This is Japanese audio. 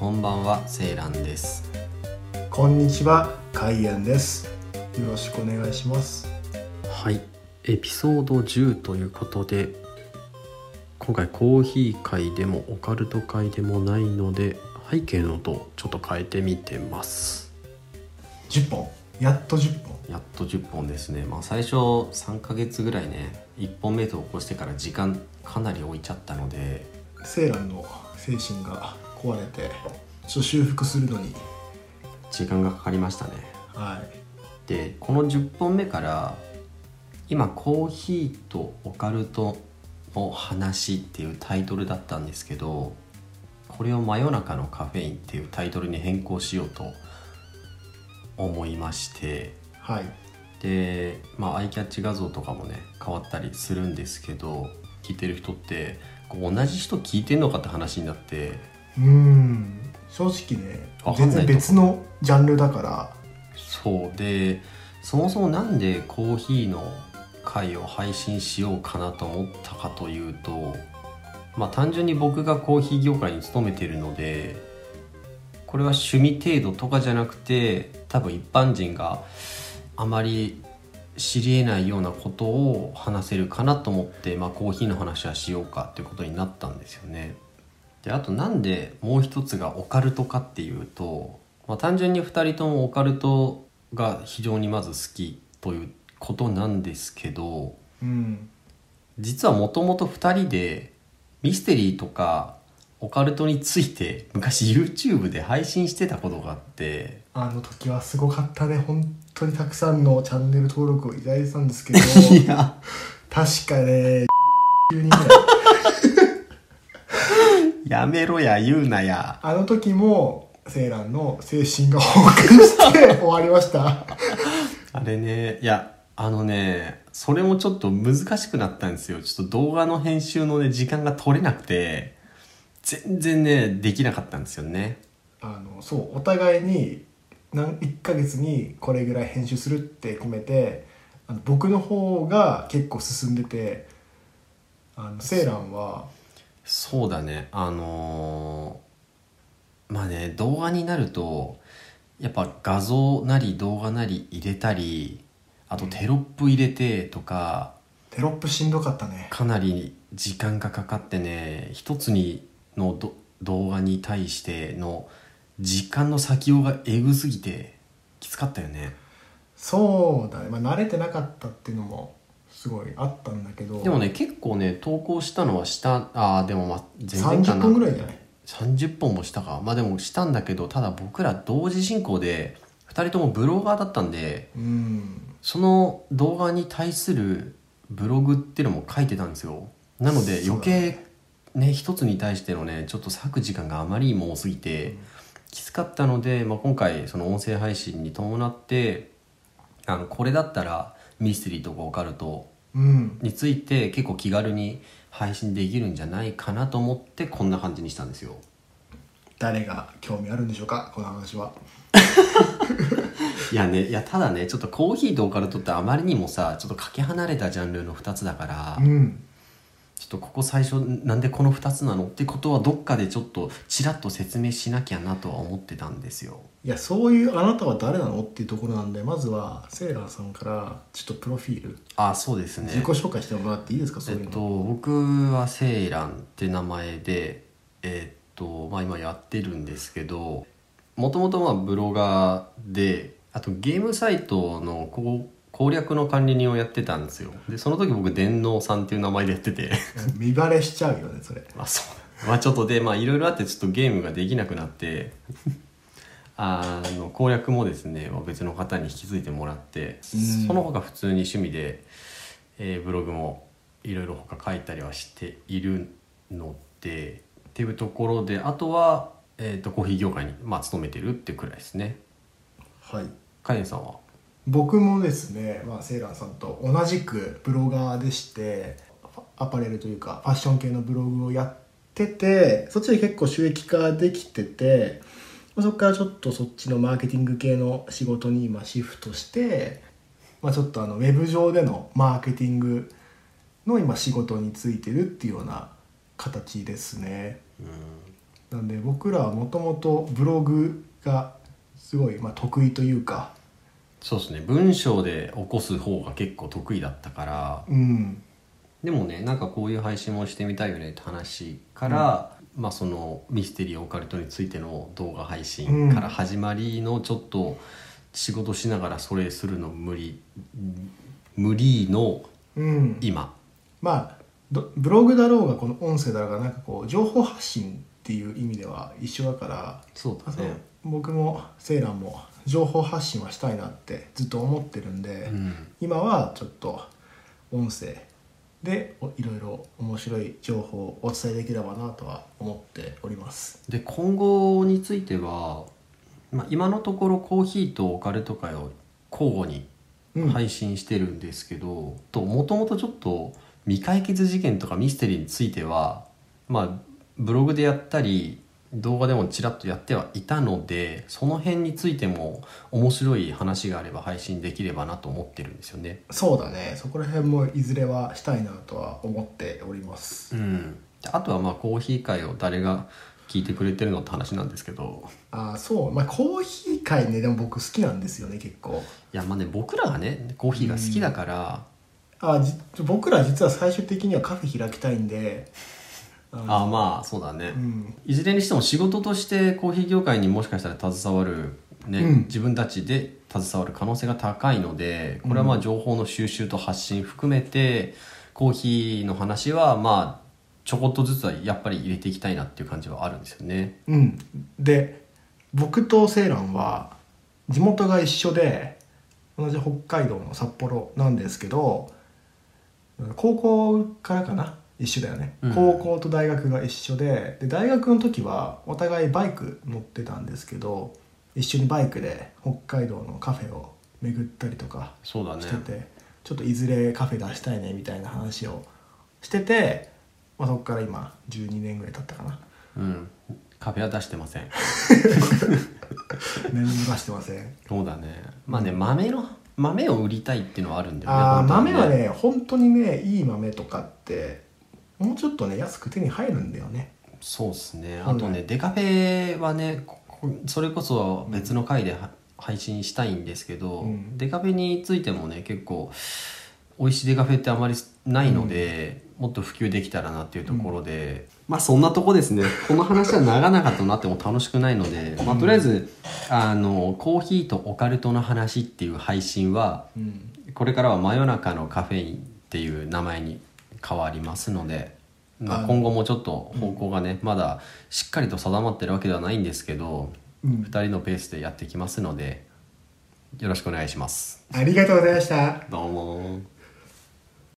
こんばんはセイランですこんにちは、カイアンです。よろしくお願いします。はいエピソード10ということで今回コーヒー会でもオカルト会でもないので背景の音をちょっと変えてみてます10本、やっと10本。やっと10本ですねまあ最初3ヶ月ぐらいね1本目と起こしてから時間かなり置いちゃったのでセーランの精神が壊れて、ちょっと修復するのに、時間がかかりましたねはい。でこの10本目から今「コーヒーとオカルトの話」っていうタイトルだったんですけどこれを「真夜中のカフェイン」っていうタイトルに変更しようと思いましてはい。でまあアイキャッチ画像とかもね変わったりするんですけど聞いてる人ってこう同じ人聞いてんのかって話になってうーん、正直ね全然別のジャンルだから、そうでそもそもなんでコーヒーの回を配信しようかなと思ったかというとまあ単純に僕がコーヒー業界に勤めているのでこれは趣味程度とかじゃなくて多分一般人があまり知り得ないようなことを話せるかなと思って、まあ、コーヒーの話はしようかっていうことになったんですよね。であとなんでもう一つがオカルトかっていうと、まあ、単純に2人ともオカルトが非常にまず好きということなんですけどうん。実はもともと2人でミステリーとかオカルトについて昔 YouTube で配信してたことがあってあの時はすごかったね。本当にたくさんのチャンネル登録をいただいてたんですけど、いや確かね、10人ぐらい。やめろや言うなや。あの時も、セーランの精神が崩壊して終わりました。あれねいやあのねそれもちょっと難しくなったんですよ。ちょっと動画の編集のね時間が取れなくて全然ねできなかったんですよね。あのそうお互いに何1ヶ月にこれぐらい編集するって決めてあの僕の方が結構進んでてあのセーランはそうだね。あのーまあね動画になるとやっぱ画像なり動画なり入れたりあとテロップ入れてとかテロップしんどかったね。かなり時間がかかってね一つにのど動画に対しての時間の先用がエグすぎてきつかったよね。そうだね、まあ、慣れてなかったっていうのもすごいあったんだけど。でもね結構ね投稿したのはしたあーでもまあ全然か30な分ぐらいじゃない？30本もしたか。まあでもしたんだけどただ僕ら同時進行で2人ともブロガーだったんでうん。その動画に対するブログっていうのも書いてたんですよ。なので余計ね一つに対してのねちょっと割く時間があまりにも多すぎて、きつかったので、まあ、今回その音声配信に伴ってあのこれだったらミステリーとかオカルトうん。について結構気軽に配信できるんじゃないかなと思ってこんな感じにしたんですよ。誰が興味あるんでしょうか？この話は。いやねいやただねちょっとコーヒーとオカルトってあまりにもさちょっとかけ離れたジャンルの2つだから、うんとここ最初なんでこの2つなのってことはどっかでちょっとちらっと説明しなきゃなとは思ってたんですよ。いやそういうあなたは誰なのっていうところなんでまずはセーラーさんからちょっとプロフィール。あそうですね。自己紹介してもらっていいですかそういうの、えっと僕はセイランって名前でえっとまあ今やってるんですけどもともとまあブロガーであとゲームサイトのこう攻略の管理人をやってたんですよ。でその時僕電脳さんっていう名前でやってて。見バレしちゃうよねそれ。まあそう。まあちょっとでまあいろいろあってちょっとゲームができなくなって。あの攻略もですね、まあ、別の方に引き継いでもらって。うん。その他普通に趣味で、えーブログもいろいろ他書いたりはしているのでっていうところであとは、えー、とコーヒー業界に、まあ、勤めてるってくらいですね。はい。カインさんは？僕もですね、まあ、セーラーさんと同じくブロガーでしてアパレルというかファッション系のブログをやっててそっちで結構収益化できててまあそこからちょっとそっちのマーケティング系の仕事に今シフトして、まあ、ちょっとあのウェブ上でのマーケティングの今仕事についてるっていうような形ですね。なんで僕らはもともとブログがすごい、まあ、得意というかそうですね。文章で起こす方が結構得意だったからうん。でもねなんかこういう配信もしてみたいよねって話から、まあそのミステリーオカルトについての動画配信から始まりのちょっと仕事しながらそれするの無理無理のうん。今。まあどブログだろうがこの音声だろうがなんかこう情報発信っていう意味では一緒だからあそうそうだね僕もセイランも情報発信はしたいなってずっと思ってるんで、うん。今はちょっと音声でおいろいろ面白い情報をお伝えできればなとは思っております。で今後については、まあ、今のところコーヒーとオカルト会を交互にうん。配信してるんですけど、ともともとちょっと未解決事件とかミステリーについてはまあブログでやったり動画でもちらっとやってはいたのでその辺についても面白い話があれば配信できればなと思ってるんですよね。そうだね。そこら辺もいずれはしたいなとは思っております。うん、あとはまあコーヒー会を誰が聞いてくれてるのって話なんですけど。ああそう。まあコーヒー界ねでも僕好きなんですよね結構。いやまあね僕らがねコーヒーが好きだから、あじ僕ら実は最終的にはカフェ開きたいんであまあそうだね、うん。いずれにしても仕事としてコーヒー業界にもしかしたら携わる、ねうん。自分たちで携わる可能性が高いのでこれはまあ情報の収集と発信含めて、コーヒーの話はまあちょこっとずつはやっぱり入れていきたいなっていう感じはあるんですよね。うん。で僕とセイランは地元が一緒で同じ北海道の札幌なんですけど高校からかな一緒だよね、うん。高校と大学が一緒でで大学の時はお互いバイク乗ってたんですけど一緒にバイクで北海道のカフェを巡ったりとかそうだね。してて、ちょっといずれカフェ出したいねみたいな話をしてて、まあ、そこから今12年ぐらい経ったかな。うん。カフェは出してません。何も出してません。そうだね。まあね豆の豆を売りたいっていうのはあるんだよねあ豆はね本当にねいい豆とかってもうちょっとね安く手に入るんだよね。そうですね。うんあとね、デカフェはねそれこそ別の回では、配信したいんですけど、うん。デカフェについてもね結構美味しいデカフェってあまりないので、もっと普及できたらなっていうところで、まあそんなとこですね。この話は長々となっても楽しくないので、まあ、とりあえずあのコーヒーとオカルトの話っていう配信はうん。これからは真夜中のカフェインっていう名前に変わりますので、まあ、今後もちょっと方向がね、まだしっかりと定まってるわけではないんですけど、うん。2人のペースでやっていきますのでよろしくお願いします。ありがとうございました。どうも